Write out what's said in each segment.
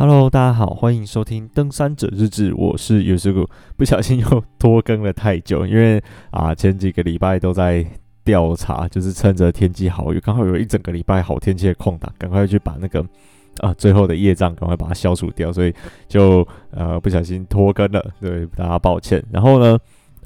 Hello，大家好，欢迎收听《登山者日志》，我是尤师傅。不小心又拖更了太久，因为啊前几个礼拜都在调查，就是趁着天气好，有刚好有一整个礼拜好天气的空档，赶快去把那个啊最后的业障赶快把它消除掉，所以就呃不小心拖更了，对大家抱歉。然后呢，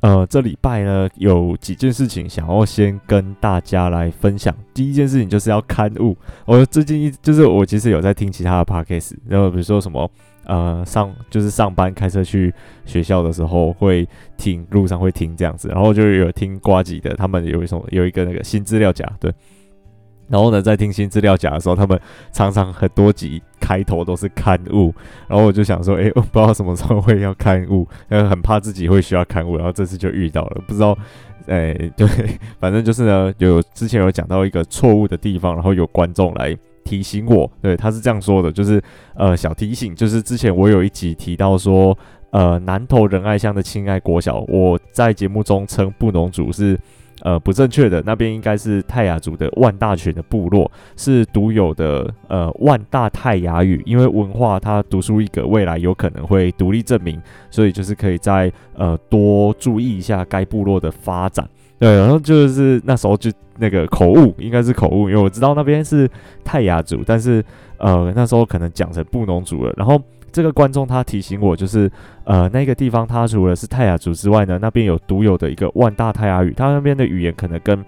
呃，这礼拜呢有几件事情想要先跟大家来分享。第一件事情就是要刊物。我最近一就是我其实有在听其他的 podcast，然后比如说什么呃上就是上班开车去学校的时候会听，路上会听这样子，然后就有听瓜吉的，他们有一种有一个那个新资料夹，对。然后呢，在听新资料夹的时候，他们常常很多集开头都是刊物，然后我就想说，诶，我不知道什么时候会要刊物，呃，很怕自己会需要刊物，然后这次就遇到了，不知道，诶，对，反正就是呢，有之前有讲到一个错误的地方，然后有观众来提醒我，对，他是这样说的，就是呃，小提醒，就是之前我有一集提到说，呃，南投仁爱乡的亲爱国小，我在节目中称布农族是。呃，不正确的，那边应该是泰雅族的万大群的部落，是独有的呃万大泰雅语，因为文化它独树一格，未来有可能会独立证明，所以就是可以再呃多注意一下该部落的发展。对，然后就是那时候就那个口误，应该是口误，因为我知道那边是泰雅族，但是呃那时候可能讲成布农族了，然后。这个观众他提醒我，就是呃那个地方，它除了是泰雅族之外呢，那边有独有的一个万大泰雅语，它那边的语言可能跟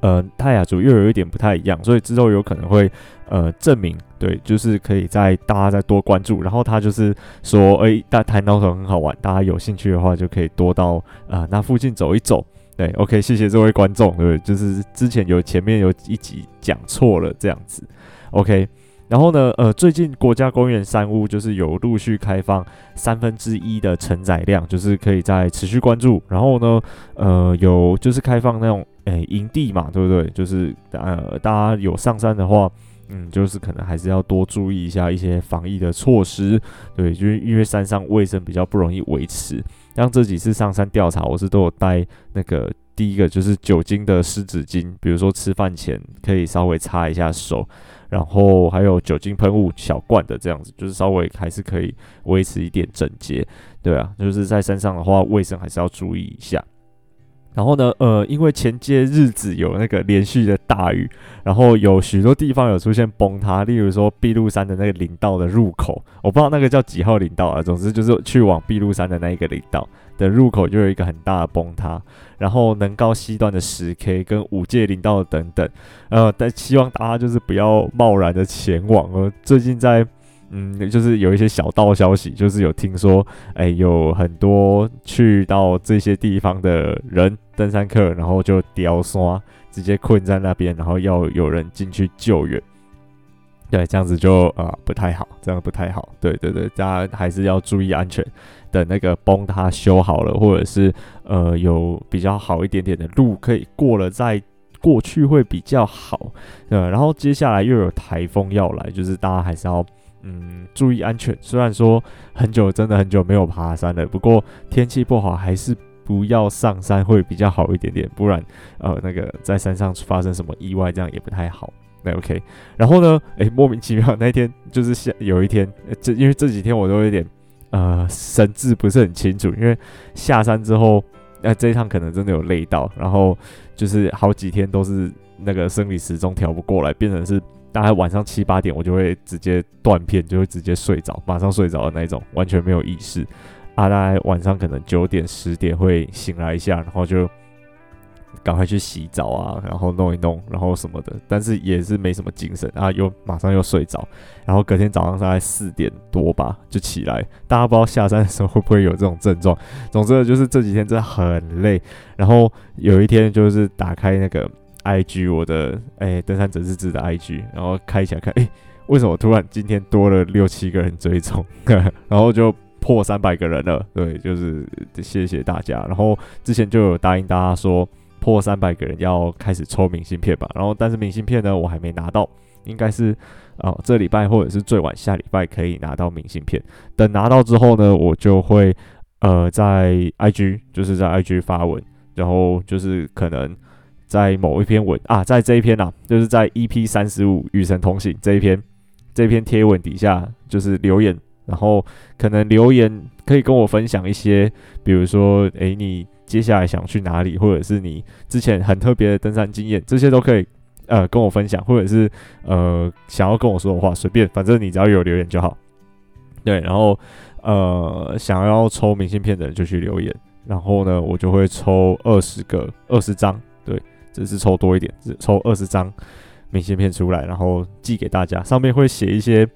呃泰雅族又有一点不太一样，所以之后有可能会呃证明，对，就是可以再大家再多关注。然后他就是说，哎，大台南很好玩，大家有兴趣的话就可以多到啊、呃、那附近走一走。对，OK，谢谢这位观众，对，就是之前有前面有一集讲错了这样子，OK。然后呢，呃，最近国家公园山屋就是有陆续开放三分之一的承载量，就是可以再持续关注。然后呢，呃，有就是开放那种诶营地嘛，对不对？就是呃，大家有上山的话，嗯，就是可能还是要多注意一下一些防疫的措施，对，就是因为山上卫生比较不容易维持。像这几次上山调查，我是都有带那个第一个就是酒精的湿纸巾，比如说吃饭前可以稍微擦一下手。然后还有酒精喷雾小罐的这样子，就是稍微还是可以维持一点整洁，对啊，就是在山上的话，卫生还是要注意一下。然后呢，呃，因为前些日子有那个连续的大雨，然后有许多地方有出现崩塌，例如说碧露山的那个林道的入口，我不知道那个叫几号林道啊，总之就是去往碧露山的那一个林道。的入口就有一个很大的崩塌，然后能高西段的十 K 跟五界林道等等，呃，但希望大家就是不要贸然的前往。呃，最近在，嗯，就是有一些小道消息，就是有听说，哎，有很多去到这些地方的人，登山客，然后就掉刷，直接困在那边，然后要有人进去救援。对，这样子就啊、不太好，这样不太好。对对对，大家还是要注意安全。等那个崩塌修好了，或者是呃有比较好一点点的路可以过了，再过去会比较好。呃，然后接下来又有台风要来，就是大家还是要嗯注意安全。虽然说很久真的很久没有爬山了，不过天气不好还是不要上山会比较好一点点，不然呃那个在山上发生什么意外这样也不太好。那 OK，然后呢，诶，莫名其妙那天就是下有一天，这因为这几天我都有点呃神志不是很清楚，因为下山之后，那、这一趟可能真的有累到，然后就是好几天都是那个生理时钟调不过来，变成是大概晚上七八点我就会直接断片，就会直接睡着，马上睡着的那种，完全没有意识啊，大概晚上可能九点十点会醒来一下，然后就。赶快去洗澡啊，然后弄一弄，然后什么的，但是也是没什么精神啊，又马上又睡着，然后隔天早上大概四点多吧就起来，大家不知道下山的时候会不会有这种症状。总之就是这几天真的很累，然后有一天就是打开那个 IG 我的哎登山者日志的 IG，然后开起来看，哎，为什么突然今天多了六七个人追踪，然后就破三百个人了，对，就是谢谢大家。然后之前就有答应大家说。破三百个人要开始抽明信片吧，然后但是明信片呢，我还没拿到，应该是啊、呃、这礼拜或者是最晚下礼拜可以拿到明信片。等拿到之后呢，我就会呃在 IG 就是在 IG 发文，然后就是可能在某一篇文啊，在这一篇啊，就是在 EP 三十五与神同行这一篇这篇贴文底下就是留言，然后可能留言可以跟我分享一些，比如说，诶，你接下来想去哪里，或者是你之前很特别的登山经验，这些都可以呃跟我分享，或者是呃想要跟我说的话，随便，反正你只要有留言就好。对，然后呃想要抽明信片的人就去留言，然后呢我就会抽二十个二十张，对，只是抽多一点，抽二十张。明信片出来，然后寄给大家，上面会写一些，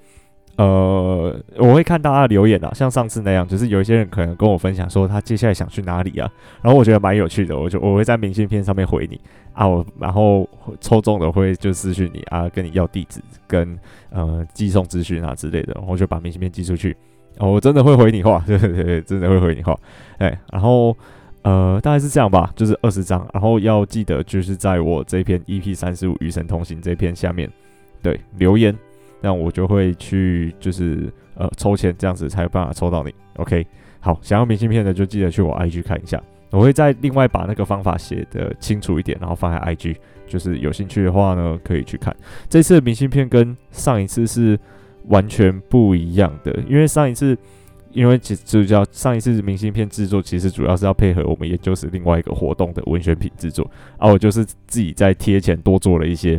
呃，我会看大家的留言啊，像上次那样，就是有一些人可能跟我分享说他接下来想去哪里啊，然后我觉得蛮有趣的，我就我会在明信片上面回你啊，我然后抽中的会就私讯你啊，跟你要地址跟呃寄送资讯啊之类的，然后就把明信片寄出去，哦，我真的会回你话，对对对，真的会回你话，哎，然后。呃，大概是这样吧，就是二十张，然后要记得就是在我这篇 EP 三十五与神同行这篇下面，对，留言，那我就会去就是呃抽签，这样子才有办法抽到你。OK，好，想要明信片的就记得去我 IG 看一下，我会再另外把那个方法写得清楚一点，然后放在 IG，就是有兴趣的话呢可以去看。这次的明信片跟上一次是完全不一样的，因为上一次。因为其实就叫上一次明信片制作，其实主要是要配合我们研究室另外一个活动的文宣品制作，啊，我就是自己在贴钱多做了一些，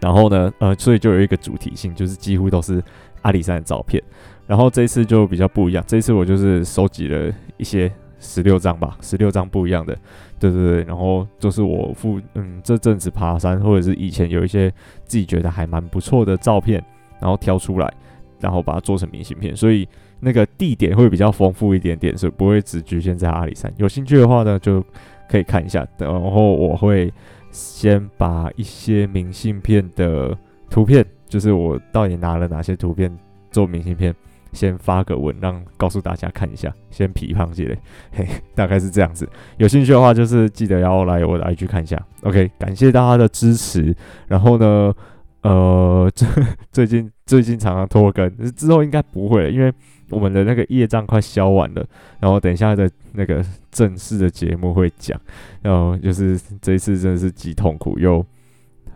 然后呢，呃，所以就有一个主题性，就是几乎都是阿里山的照片，然后这次就比较不一样，这次我就是收集了一些十六张吧，十六张不一样的，对对对，然后就是我附嗯这阵子爬山或者是以前有一些自己觉得还蛮不错的照片，然后挑出来，然后把它做成明信片，所以。那个地点会比较丰富一点点，所以不会只局限在阿里山。有兴趣的话呢，就可以看一下。然后我会先把一些明信片的图片，就是我到底拿了哪些图片做明信片，先发个文，让告诉大家看一下。先批判起来，嘿，大概是这样子。有兴趣的话，就是记得要来我的 IG 看一下。OK，感谢大家的支持。然后呢，呃，最最近最近常常拖更，之后应该不会了，因为。我们的那个业障快消完了，然后等一下的那个正式的节目会讲，然后就是这一次真的是既痛苦又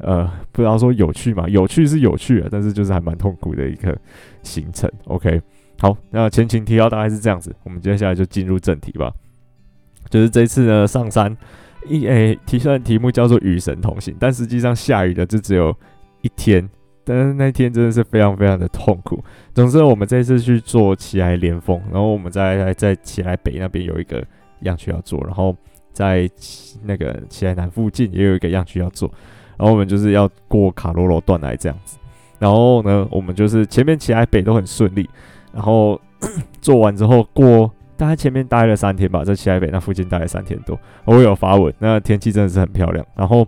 呃不知道说有趣嘛，有趣是有趣啊，但是就是还蛮痛苦的一个行程。OK，好，那前情提要大概是这样子，我们接下来就进入正题吧。就是这次呢上山一诶，题虽然题目叫做与神同行，但实际上下雨的就只有一天。但是那天真的是非常非常的痛苦。总之，我们这次去做奇来连峰，然后我们在在奇来北那边有一个样区要做，然后在那个奇来南附近也有一个样区要做，然后我们就是要过卡罗罗断崖这样子。然后呢，我们就是前面奇来北都很顺利，然后做完之后过大概前面待了三天吧，在奇来北那附近待了三天多。我有发文，那天气真的是很漂亮，然后。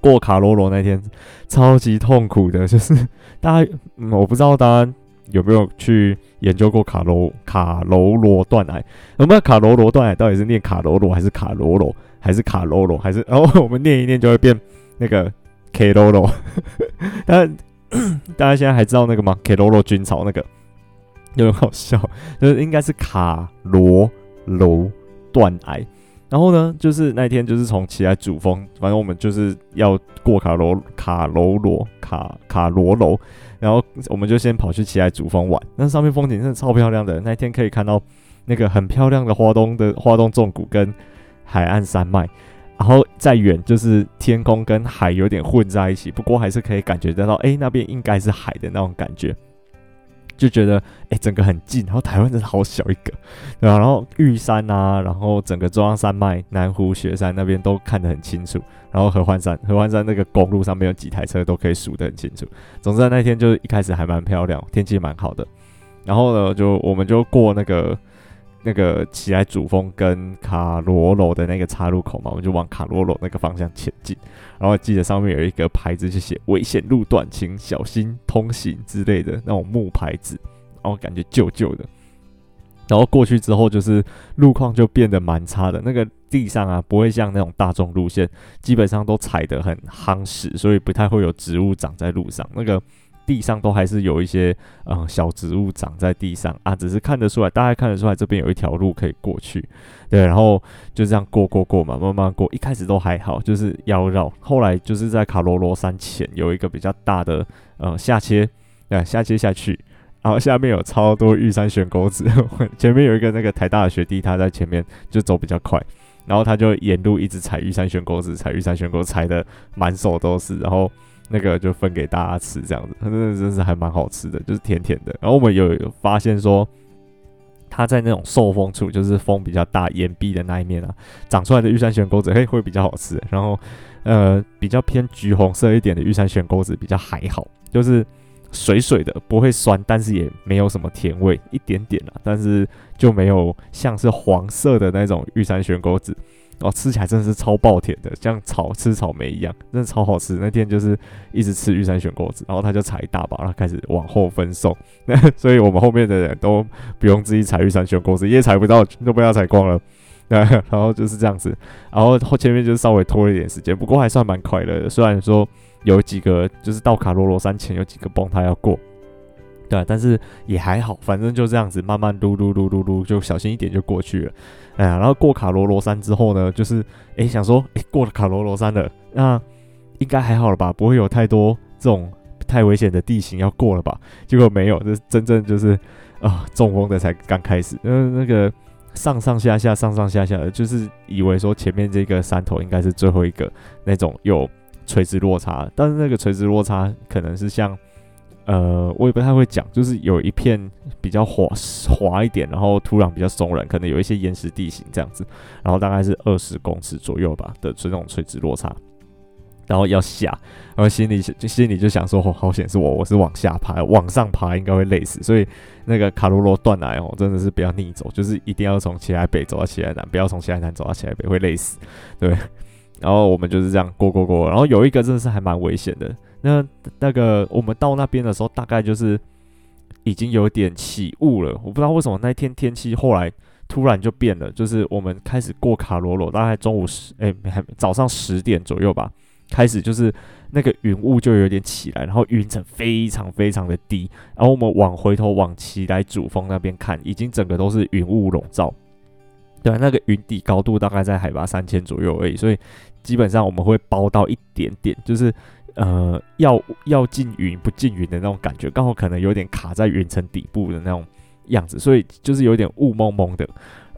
过卡罗罗那天超级痛苦的，就是大家，嗯，我不知道大家有没有去研究过卡罗卡罗罗断崖？有没有卡罗罗断奶到底是念卡罗罗还是卡罗罗还是卡罗罗还是？然后我们念一念就会变那个 K 罗罗。但大家现在还知道那个吗？K 罗罗军曹那个 有点好笑，就是应该是卡罗罗断奶。然后呢，就是那天就是从奇莱主峰，反正我们就是要过卡罗卡罗罗卡卡罗楼，然后我们就先跑去奇莱主峰玩。那上面风景真的超漂亮的，那天可以看到那个很漂亮的花东的花东纵谷跟海岸山脉，然后再远就是天空跟海有点混在一起，不过还是可以感觉得到，哎，那边应该是海的那种感觉。就觉得哎、整个很近，然后台湾真的好小一个，对吧？然后玉山啊，然后整个中央山脉、南湖雪山那边都看得很清楚，然后合欢山，合欢山那个公路上面有几台车都可以数得很清楚。总之那天就是一开始还蛮漂亮，天气蛮好的。然后呢，就我们就过那个。那个奇莱主峰跟卡罗罗的那个岔路口嘛，我们就往卡罗罗那个方向前进。然后记得上面有一个牌子，就写“危险路段，请小心通行”之类的那种木牌子，然后感觉旧旧的。然后过去之后，就是路况就变得蛮差的。那个地上啊，不会像那种大众路线，基本上都踩得很夯实，所以不太会有植物长在路上。那个。地上都还是有一些嗯小植物长在地上啊，只是看得出来，大概看得出来这边有一条路可以过去，对，然后就这样过过过嘛，慢慢过。一开始都还好，就是要绕，后来就是在卡罗罗山前有一个比较大的呃下切，那下切下去，然后下面有超多玉山悬钩子，前面有一个那个台大的学弟，他在前面就走比较快，然后他就沿路一直踩玉山悬钩子，踩玉山悬钩，踩的满手都是，然后那个就分给大家吃，这样子，它真的真是还蛮好吃的，就是甜甜的。然后我们有发现说。它在那种受风处，就是风比较大、岩壁的那一面啊，长出来的玉山悬钩子，嘿，会比较好吃。然后，呃，比较偏橘红色一点的玉山悬钩子比较还好，就是水水的，不会酸，但是也没有什么甜味，一点点啊，但是就没有像是黄色的那种玉山悬钩子。哦，吃起来真的是超爆甜的，像草吃草莓一样，真的超好吃。那天就是一直吃玉山选果子，然后他就采一大把，然后开始往后分送。那 所以我们后面的人都不用自己采玉山选果子，也采不到，都被他采光了。然后就是这样子，然后后前面就是稍微拖了一点时间，不过还算蛮快乐的。虽然说有几个就是到卡罗罗山前有几个崩塌要过，对，但是也还好，反正就这样子慢慢撸撸撸撸撸，就小心一点就过去了。哎呀，然后过卡罗罗山之后呢，就是哎想说，哎过了卡罗罗山了，那应该还好了吧？不会有太多这种太危险的地形要过了吧？结果没有，这真正就是啊、呃、中风的才刚开始。嗯、那个上上下下上上下下的，就是以为说前面这个山头应该是最后一个那种有垂直落差，但是那个垂直落差可能是像。呃，我也不太会讲，就是有一片比较滑滑一点，然后土壤比较松软，可能有一些岩石地形这样子，然后大概是二十公尺左右吧的这种垂直落差，然后要下，然后心里就心里就想说，哦，好险是我，我是往下爬，往上爬应该会累死，所以那个卡罗罗断崖哦，真的是不要逆走，就是一定要从奇莱北走到奇莱南，不要从奇莱南走到奇莱北会累死，对，然后我们就是这样过过过，然后有一个真的是还蛮危险的。那那个我们到那边的时候，大概就是已经有点起雾了。我不知道为什么那一天天气后来突然就变了，就是我们开始过卡罗罗，大概中午十哎还早上十点左右吧，开始就是那个云雾就有点起来，然后云层非常非常的低，然后我们往回头往奇来主峰那边看，已经整个都是云雾笼罩。对，那个云底高度大概在海拔三千左右而已，所以基本上我们会包到一点点，就是。呃，要要进云不进云的那种感觉，刚好可能有点卡在云层底部的那种样子，所以就是有点雾蒙蒙的。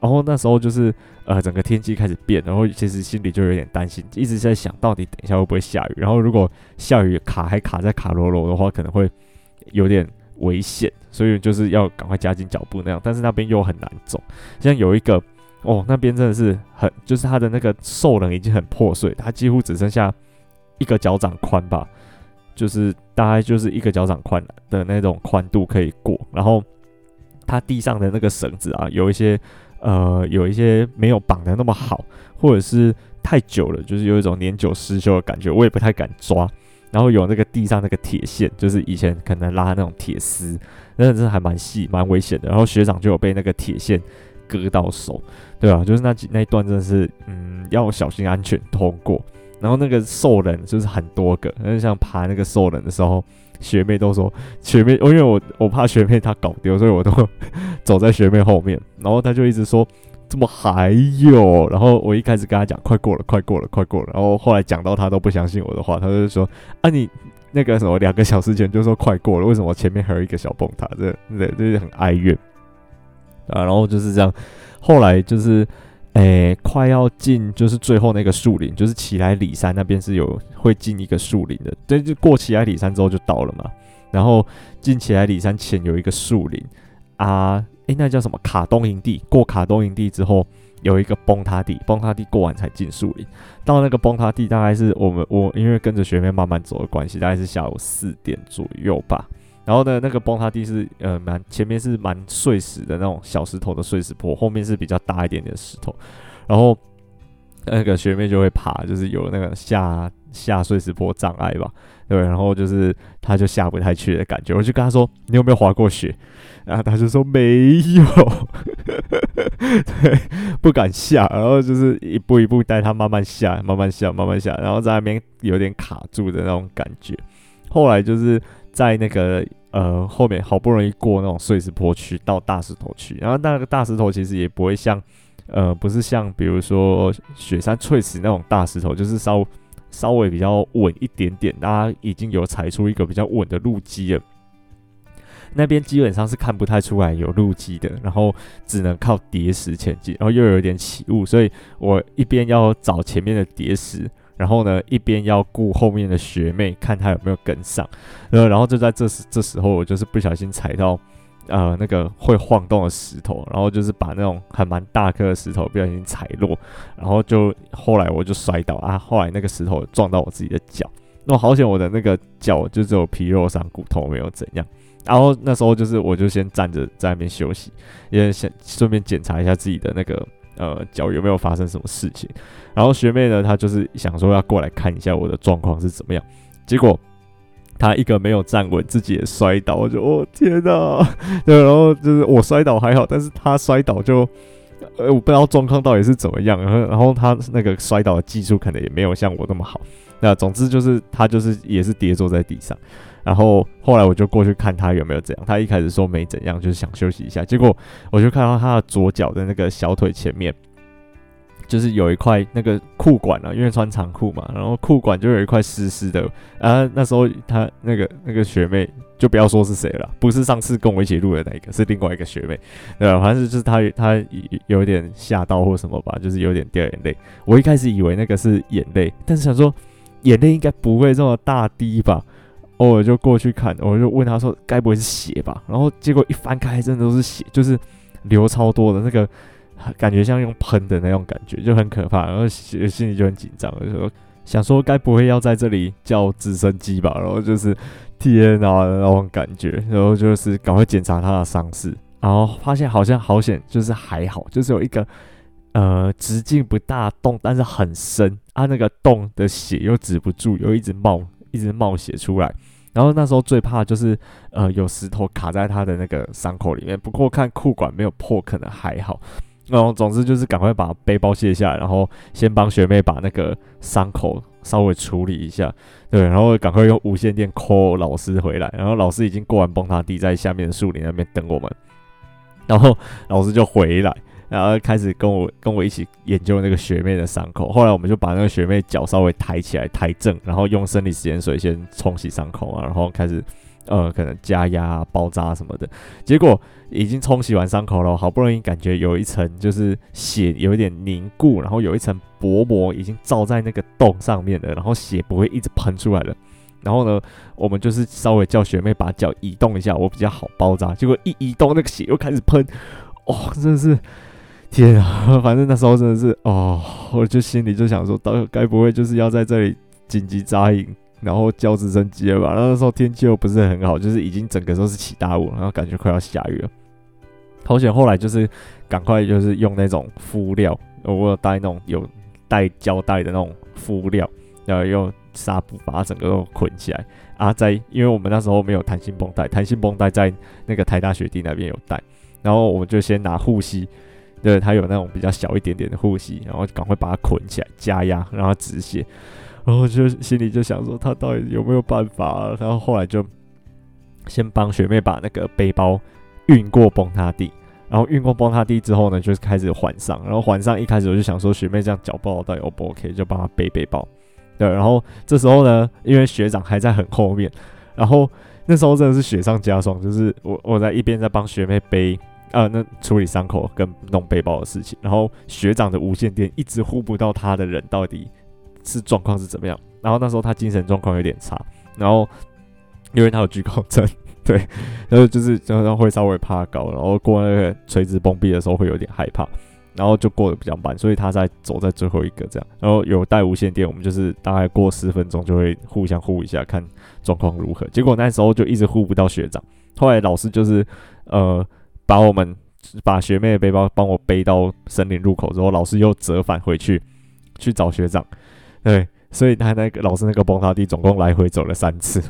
然后那时候就是呃，整个天气开始变，然后其实心里就有点担心，一直在想到底等一下会不会下雨。然后如果下雨卡还卡在卡罗罗的话，可能会有点危险，所以就是要赶快加紧脚步那样。但是那边又很难走，像有一个哦，那边真的是很，就是它的那个兽人已经很破碎，它几乎只剩下。一个脚掌宽吧，就是大概就是一个脚掌宽的那种宽度可以过。然后它地上的那个绳子啊，有一些呃有一些没有绑得那么好，或者是太久了，就是有一种年久失修的感觉，我也不太敢抓。然后有那个地上那个铁线，就是以前可能拉那种铁丝，那真的还蛮细蛮危险的。然后学长就有被那个铁线割到手，对啊，就是那几那一段真的是嗯要小心安全通过。然后那个兽人就是很多个，就像爬那个兽人的时候，学妹都说学妹，因为我我怕学妹她搞丢，所以我都 走在学妹后面。然后她就一直说怎么还有？然后我一开始跟她讲快过了，快过了，快过了。然后后来讲到她都不相信我的话，她就说啊你那个什么两个小时前就说快过了，为什么前面还有一个小崩塌？这这就是很哀怨啊。然后就是这样，后来就是。诶、快要进就是最后那个树林，就是奇莱里山那边是有会进一个树林的，对，就过奇莱里山之后就到了嘛。然后进奇莱里山前有一个树林啊，诶、那叫什么卡东营地？过卡东营地之后有一个崩塌地，崩塌地过完才进树林。到那个崩塌地大概是我们我因为跟着学妹慢慢走的关系，大概是下午四点左右吧。然后呢，那个崩塌地是呃蛮前面是蛮碎石的那种小石头的碎石坡，后面是比较大一点点的石头。然后那个学妹就会爬，就是有那个下下碎石坡障碍吧，对。然后就是她就下不太去的感觉。我就跟她说：“你有没有滑过雪？”然后她就说：“没有。”对，不敢下。然后就是一步一步带她慢慢下，慢慢下，慢慢下。然后在那边有点卡住的那种感觉。后来就是在那个。呃，后面好不容易过那种碎石坡区到大石头区，然后那个大石头其实也不会像，呃，不是像比如说雪山翠石那种大石头，就是稍稍微比较稳一点点，大家已经有踩出一个比较稳的路基了。那边基本上是看不太出来有路基的，然后只能靠叠石前进，然后又有一点起雾，所以我一边要找前面的叠石，然后呢一边要顾后面的学妹，看她有没有跟上，呃，然后就在这时这时候，我就是不小心踩到呃那个会晃动的石头，然后就是把那种还蛮大颗的石头不小心踩落，然后就后来我就摔倒啊，后来那个石头撞到我自己的脚。那好险，我的那个脚就只有皮肉伤，骨头没有怎样。然后那时候就是，我就先站着在那边休息，也想顺便检查一下自己的那个呃脚有没有发生什么事情。然后学妹呢，她就是想说要过来看一下我的状况是怎么样。结果她一个没有站稳，自己也摔倒。我就哦天哪！对，然后就是我摔倒还好，但是她摔倒就呃我不知道状况到底是怎么样。然后然后她那个摔倒的技术可能也没有像我那么好。那总之就是他就是也是跌坐在地上，然后后来我就过去看他有没有怎样。他一开始说没怎样，就是想休息一下。结果我就看到他的左脚的那个小腿前面，就是有一块那个裤管啊，因为穿长裤嘛，然后裤管就有一块湿湿的。啊，那时候他那个那个学妹就不要说是谁了，不是上次跟我一起录的那一个，是另外一个学妹。对吧？反正就是他他有点吓到或什么吧，就是有点掉眼泪。我一开始以为那个是眼泪，但是想说。眼泪应该不会这么大滴吧？偶尔就过去看，我就问他说：“该不会是血吧？”然后结果一翻开，真的都是血，就是流超多的那个，感觉像用喷的那种感觉，就很可怕。然后心里就很紧张，就说想说该不会要在这里叫直升机吧？然后就是天哪，那种感觉，然后就是赶快检查他的伤势，然后发现好像好险，就是还好，就是有一个。呃，直径不大洞，但是很深啊。那个洞的血又止不住，又一直冒，一直冒血出来。然后那时候最怕就是呃有石头卡在他的那个伤口里面。不过看裤管没有破，可能还好。然后总之就是赶快把背包卸下，然后先帮学妹把那个伤口稍微处理一下。对，然后赶快用无线电 call 老师回来。然后老师已经过完崩塌地，在下面树林那边等我们。然后老师就回来。然后开始跟我跟我一起研究那个学妹的伤口，后来我们就把那个学妹脚稍微抬起来，抬正，然后用生理食盐水先冲洗伤口啊，然后开始呃可能加压、包扎什么的。结果已经冲洗完伤口了，好不容易感觉有一层就是血有一点凝固，然后有一层薄膜已经罩在那个洞上面了，然后血不会一直喷出来了。然后呢，我们就是稍微叫学妹把脚移动一下，我比较好包扎。结果一移动，那个血又开始喷，哦，真的是。天啊，反正那时候真的是哦，我就心里就想说，到该不会就是要在这里紧急扎营，然后叫直升机了吧？然后那时候天气又不是很好，就是已经整个都是起大雾，然后感觉快要下雨了。好险，后来就是赶快就是用那种敷料，我有带那种有带胶带的那种敷料，然后用纱布把它整个都捆起来啊。在因为我们那时候没有弹性绷带，弹性绷带在那个台大学弟那边有带，然后我们就先拿护膝。对，它有那种比较小一点点的护膝，然后赶快把它捆起来，加压让它止血。然后就心里就想说，他到底有没有办法？然后后来就先帮学妹把那个背包运过崩塌地，然后运过崩塌地之后呢，就是开始缓上。然后缓上一开始我就想说，学妹这样脚抱到底 O 不 OK？就帮她背背包。对，然后这时候呢，因为学长还在很后面，然后那时候真的是雪上加霜，就是我我在一边在帮学妹背。呃，那处理伤口跟弄背包的事情，然后学长的无线电一直呼不到他的人，到底是状况是怎么样？然后那时候他精神状况有点差，然后因为他有惧高症，对，然后就是经常会稍微怕高，然后过那个垂直崩壁的时候会有点害怕，然后就过得比较慢，所以他在走在最后一个这样，然后有带无线电，我们就是大概过十分钟就会互相呼一下，看状况如何。结果那时候就一直呼不到学长，后来老师就是呃。把我们把学妹的背包帮我背到森林入口之后，老师又折返回去去找学长。对，所以他那个老师那个崩塌地总共来回走了三次，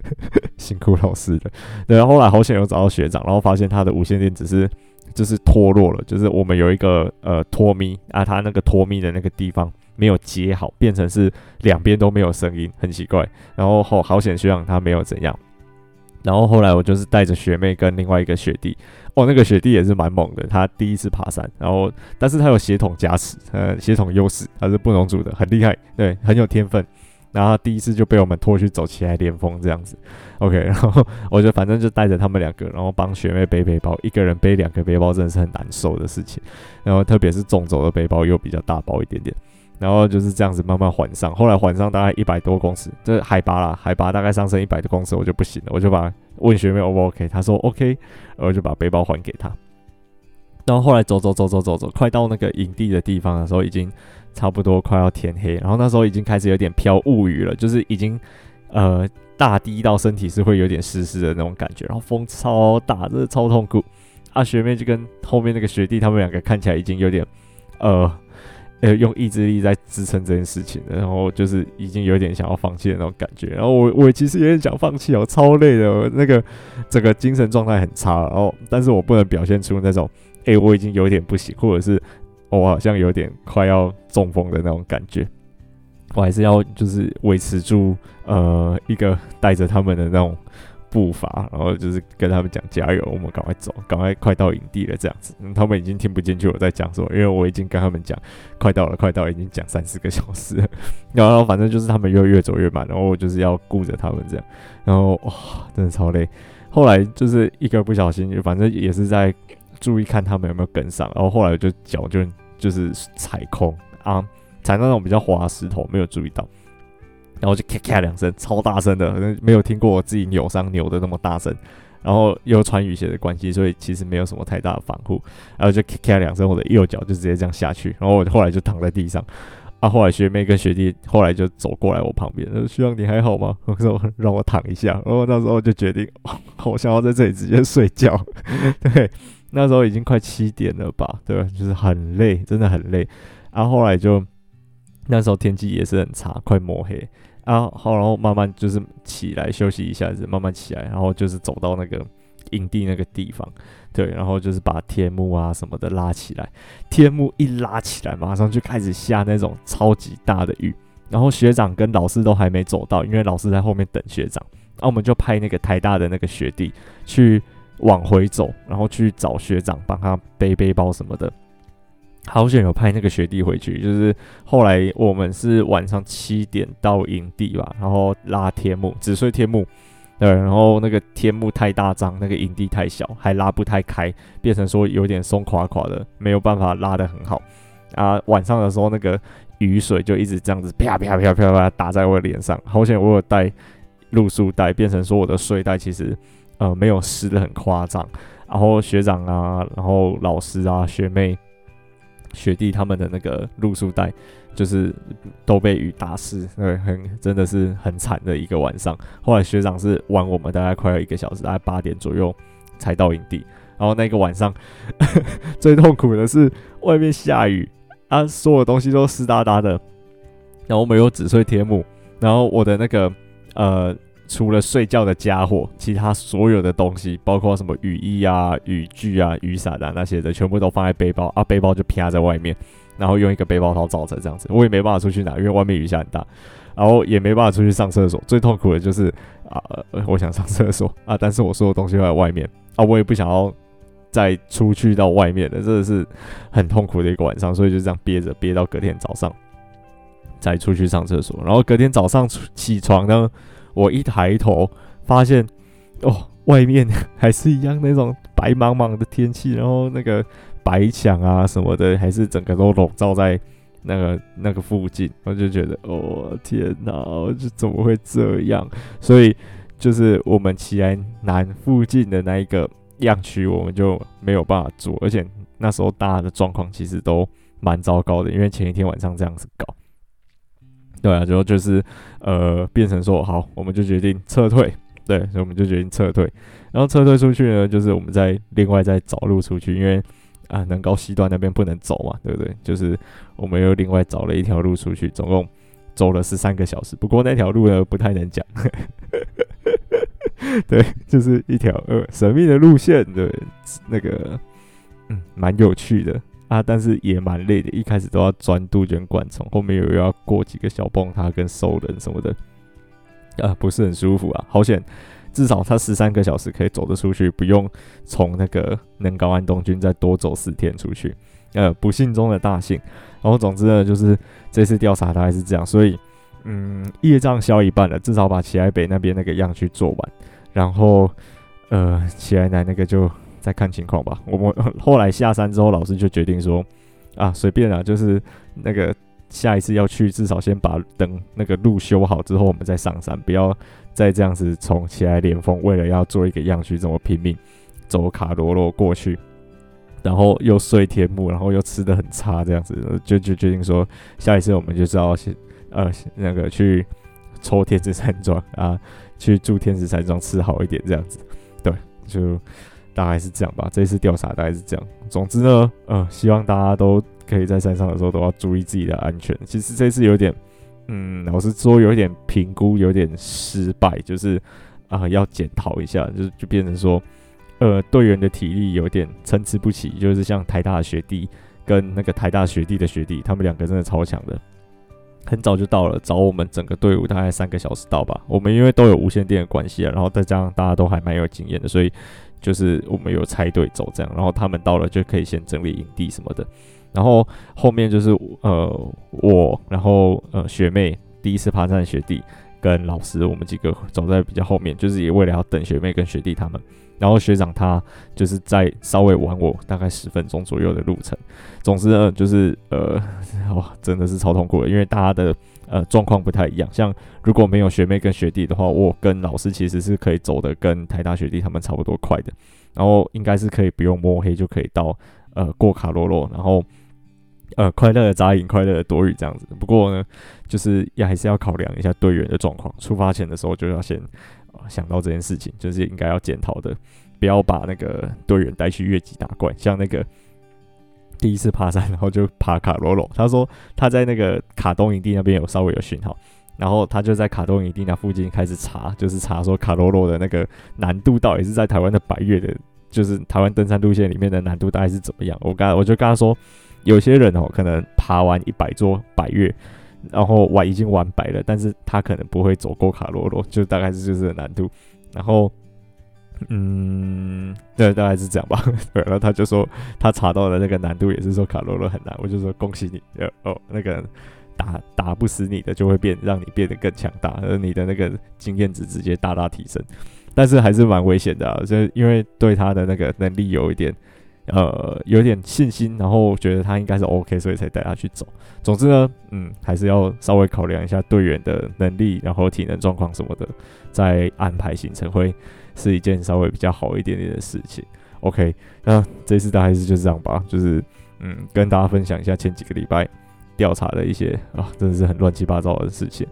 辛苦老师了。对，后来好险又找到学长，然后发现他的无线电只是就是脱落了，就是我们有一个呃脱咪啊，他那个脱咪的那个地方没有接好，变成是两边都没有声音，很奇怪。然后后好险学长他没有怎样。然后后来我就是带着学妹跟另外一个学弟，哦，那个学弟也是蛮猛的，他第一次爬山，然后但是他有血统加持，呃，血统优势，他是不农组的，很厉害，对，很有天分。然后第一次就被我们拖去走起来巅峰这样子，OK，然后我就反正就带着他们两个，然后帮学妹背背包，一个人背两个背包真的是很难受的事情，然后特别是重走的背包又比较大包一点点，然后就是这样子慢慢缓上，后来缓上大概一百多公尺，这海拔啦，海拔大概上升一百多公尺，我就不行了，我就把问学妹 O 不 OK，她说 OK，然后就把背包还给她。然后后来走走走走走走，快到那个营地的地方的时候，已经差不多快要天黑。然后那时候已经开始有点飘雾雨了，就是已经呃大滴到身体是会有点湿湿的那种感觉。然后风超大，真的超痛苦。啊，学妹就跟后面那个学弟他们两个看起来已经有点呃呃用意志力在支撑这件事情了，然后就是已经有点想要放弃的那种感觉。然后我我其实有点想放弃，哦超累的，那个整个精神状态很差。然后但是我不能表现出那种。诶、我已经有点不行，或者是我好像有点快要中风的那种感觉，我还是要就是维持住呃一个带着他们的那种步伐，然后就是跟他们讲加油，我们赶快走，赶快快到营地了这样子。他们已经听不进去我在讲什么，因为我已经跟他们讲快到了，快到了，已经讲三四个小时了，然后反正就是他们又越走越慢，然后我就是要顾着他们这样，然后哇，真的超累。后来就是一个不小心，反正也是在。注意看他们有没有跟上，然后后来就脚就就是踩空啊，踩那种比较滑石头，没有注意到，然后就咔咔两声，超大声的，没有听过我自己扭伤扭的那么大声。然后又穿雨鞋的关系，所以其实没有什么太大的防护，然后就咔咔两声，我的右脚就直接这样下去，然后我后来就躺在地上。啊，后来学妹跟学弟后来就走过来我旁边，说：“希望你还好吗？”我说：“让我躺一下。”然后那时候就决定，我想要在这里直接睡觉，对。那时候已经快七点了吧，对？就是很累，真的很累。然后后来就那时候天气也是很差，快摸黑。然后后然后慢慢就是起来休息一下子，慢慢起来，然后就是走到那个营地那个地方，对，然后就是把天幕啊什么的拉起来。天幕一拉起来，马上就开始下那种超级大的雨。然后学长跟老师都还没走到，因为老师在后面等学长。然后我们就派那个台大的那个学弟去。往回走，然后去找学长帮他背背包什么的。好险有派那个学弟回去，就是后来我们是晚上七点到营地吧，然后拉天幕，只睡天幕，对，然后那个天幕太大张，那个营地太小，还拉不太开，变成说有点松垮垮的，没有办法拉得很好。啊，晚上的时候那个雨水就一直这样子啪啪啪啪啪打在我脸上，好险我有带露宿袋，变成说我的睡袋其实。呃，没有湿的很夸张，然后学长啊，然后老师啊，学妹、学弟他们的那个露宿袋，就是都被雨打湿，对，很真的是很惨的一个晚上。后来学长是晚我们大概快要一个小时，大概八点左右才到营地。然后那个晚上 最痛苦的是外面下雨啊，所有东西都湿哒哒的。然后我们又只睡天幕，然后我的那个呃。除了睡觉的家伙，其他所有的东西，包括什么雨衣啊、雨具啊、雨伞啊那些的，全部都放在背包啊，背包就趴在外面，然后用一个背包套罩着这样子。我也没办法出去拿，因为外面雨下很大，然后也没办法出去上厕所。最痛苦的就是啊，我想上厕所啊，但是我所有东西都在外面啊，我也不想要再出去到外面的，真的是很痛苦的一个晚上，所以就这样憋着，憋到隔天早上再出去上厕所。然后隔天早上起床呢。我一抬头，发现哦，外面还是一样那种白茫茫的天气，然后那个白墙啊什么的，还是整个都笼罩在那个那个附近。我就觉得，哦天哪，这怎么会这样？所以就是我们奇安南附近的那一个样区，我们就没有办法做，而且那时候大家的状况其实都蛮糟糕的，因为前一天晚上这样子搞。对啊，然后就是，呃，变成说好，我们就决定撤退。对，所以我们就决定撤退。然后撤退出去呢，就是我们再另外再找路出去，因为啊，能高西段那边不能走嘛，对不对？就是我们又另外找了一条路出去，总共走了十三个小时。不过那条路呢，不太能讲。对，就是一条呃神秘的路线，对，那个嗯，蛮有趣的。啊，但是也蛮累的，一开始都要钻杜鹃灌丛，后面又要过几个小崩塌跟兽人什么的，啊，不是很舒服啊。好险，至少他十三个小时可以走得出去，不用从那个能高安东军再多走四天出去。呃，不幸中的大幸。然后总之呢，就是这次调查大概是这样，所以嗯，业障消一半了，至少把奇莱北那边那个样去做完，然后呃，奇莱南那个就再看情况吧。我们 后来下山之后，老师就决定说啊，随便啦，就是那个下一次要去，至少先把等那个路修好之后，我们再上山，不要再这样子从奇莱连峰为了要做一个样区这么拼命走卡罗洛过去。然后又睡天幕，然后又吃得很差，这样子就就决定说，下一次我们就知道先呃那个去抽天使山庄啊，去住天使山庄吃好一点这样子，对，就大概是这样吧。这次调查大概是这样。总之呢，呃，希望大家都可以在山上的时候都要注意自己的安全。其实这次有点，嗯，老实说有点评估有点失败，就是啊、要检讨一下，就就变成说。呃，队员的体力有点参差不齐，就是像台大学弟跟那个台大学弟的学弟，他们两个真的超强的，很早就到了，找我们整个队伍大概三个小时到吧。我们因为都有无线电的关系啊，然后再加上大家都还蛮有经验的，所以就是我们有拆队走这样，然后他们到了就可以先整理营地什么的，然后后面就是呃我，然后呃学妹第一次爬山的学弟跟老师，我们几个走在比较后面，就是也为了要等学妹跟学弟他们。然后学长他就是在稍微晚我大概十分钟左右的路程，总之呢，就是呃，哇，真的是超痛苦的，因为大家的呃状况不太一样。像如果没有学妹跟学弟的话，我跟老师其实是可以走的跟台大学弟他们差不多快的，然后应该是可以不用摸黑就可以到呃过卡罗洛，然后呃快乐的扎营，快乐的躲雨这样子。不过呢，就是也还是要考量一下队员的状况，出发前的时候就要先。想到这件事情，就是应该要检讨的，不要把那个队员带去越级打怪。像那个第一次爬山，然后就爬卡罗罗，他说他在那个卡东营地那边有稍微有讯号，然后他就在卡东营地那附近开始查，就是查说卡罗罗的那个难度到底是在台湾的百岳的，就是台湾登山路线里面的难度大概是怎么样。我刚我就跟他说，有些人哦，可能爬完一百座百岳。然后完已经完百了，但是他可能不会走过卡罗罗，就大概是就是这个难度。然后，嗯，对，大概是这样吧。对，然后他就说他查到的那个难度也是说卡罗洛很难，我就说恭喜你，呃哦，那个打打不死你的就会变让你变得更强大，而你的那个经验值直接大大提升。但是还是蛮危险的啊，就因为对他的那个能力有一点。呃，有点信心，然后觉得他应该是 OK，所以才带他去走。总之呢，嗯，还是要稍微考量一下队员的能力，然后体能状况什么的，再安排行程会是一件稍微比较好一点点的事情。OK，那这次大概是就这样吧，就是嗯，跟大家分享一下前几个礼拜调查的一些啊，真的是很乱七八糟的事情。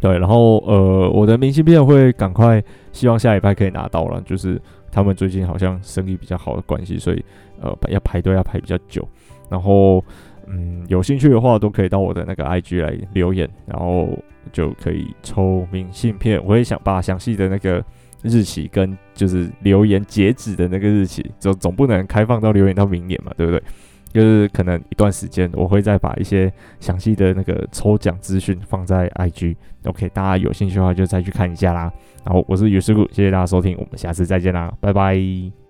对，然后呃，我的明信片会赶快，希望下礼拜可以拿到了，就是。他们最近好像生意比较好的关系，所以呃要排队要排比较久。然后嗯，有兴趣的话都可以到我的那个 IG 来留言，然后就可以抽明信片。我会想把详细的那个日期跟就是留言截止的那个日期，总总不能开放到留言到明年嘛，对不对？就是可能一段时间我会再把一些详细的那个抽奖资讯放在 IG。OK，大家有兴趣的话就再去看一下啦。然后我是 y u s u，谢谢大家收听，我们下次再见啦，拜拜。